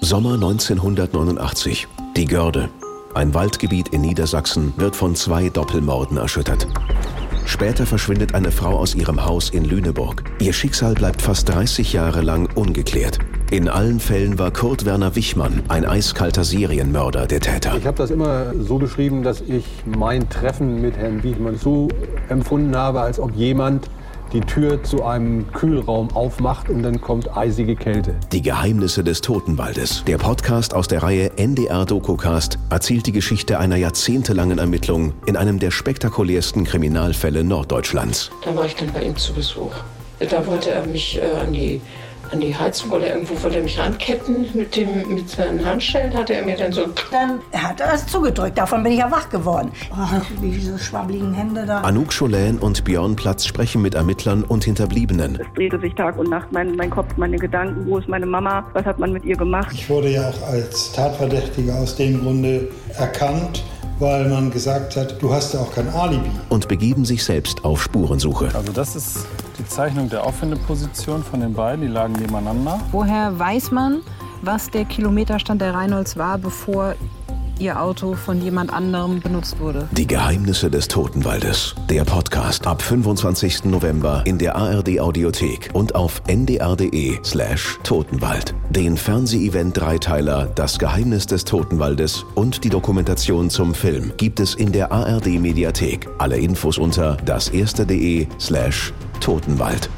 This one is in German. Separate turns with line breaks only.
Sommer 1989. Die Görde. Ein Waldgebiet in Niedersachsen wird von zwei Doppelmorden erschüttert. Später verschwindet eine Frau aus ihrem Haus in Lüneburg. Ihr Schicksal bleibt fast 30 Jahre lang ungeklärt. In allen Fällen war Kurt Werner Wichmann ein eiskalter Serienmörder der Täter.
Ich habe das immer so beschrieben, dass ich mein Treffen mit Herrn Wichmann so empfunden habe, als ob jemand die Tür zu einem Kühlraum aufmacht und dann kommt eisige Kälte.
Die Geheimnisse des Totenwaldes. Der Podcast aus der Reihe NDR Dokocast erzählt die Geschichte einer jahrzehntelangen Ermittlung in einem der spektakulärsten Kriminalfälle Norddeutschlands.
Da war ich dann bei ihm zu Besuch. Da wollte er mich äh, an die an die Heizung oder irgendwo wollte er mich ranketten mit, dem, mit seinen Handschellen, hatte er mir dann so...
Dann hat er es zugedrückt, davon bin ich ja wach geworden. Oh, wie diese schwabbligen Hände da.
Anouk Cholän und Björn Platz sprechen mit Ermittlern und Hinterbliebenen.
Es drehte sich Tag und Nacht mein, mein Kopf, meine Gedanken. Wo ist meine Mama? Was hat man mit ihr gemacht?
Ich wurde ja auch als Tatverdächtiger aus dem Grunde erkannt weil man gesagt hat, du hast ja auch kein Alibi.
Und begeben sich selbst auf Spurensuche.
Also das ist die Zeichnung der Auffindeposition von den beiden, die lagen nebeneinander.
Woher weiß man, was der Kilometerstand der Reinholds war, bevor ihr Auto von jemand anderem benutzt wurde.
Die Geheimnisse des Totenwaldes. Der Podcast ab 25. November in der ARD Audiothek und auf ndr.de slash Totenwald. Den Fernseh-Event Dreiteiler Das Geheimnis des Totenwaldes und die Dokumentation zum Film gibt es in der ARD Mediathek. Alle Infos unter das erste.de slash Totenwald.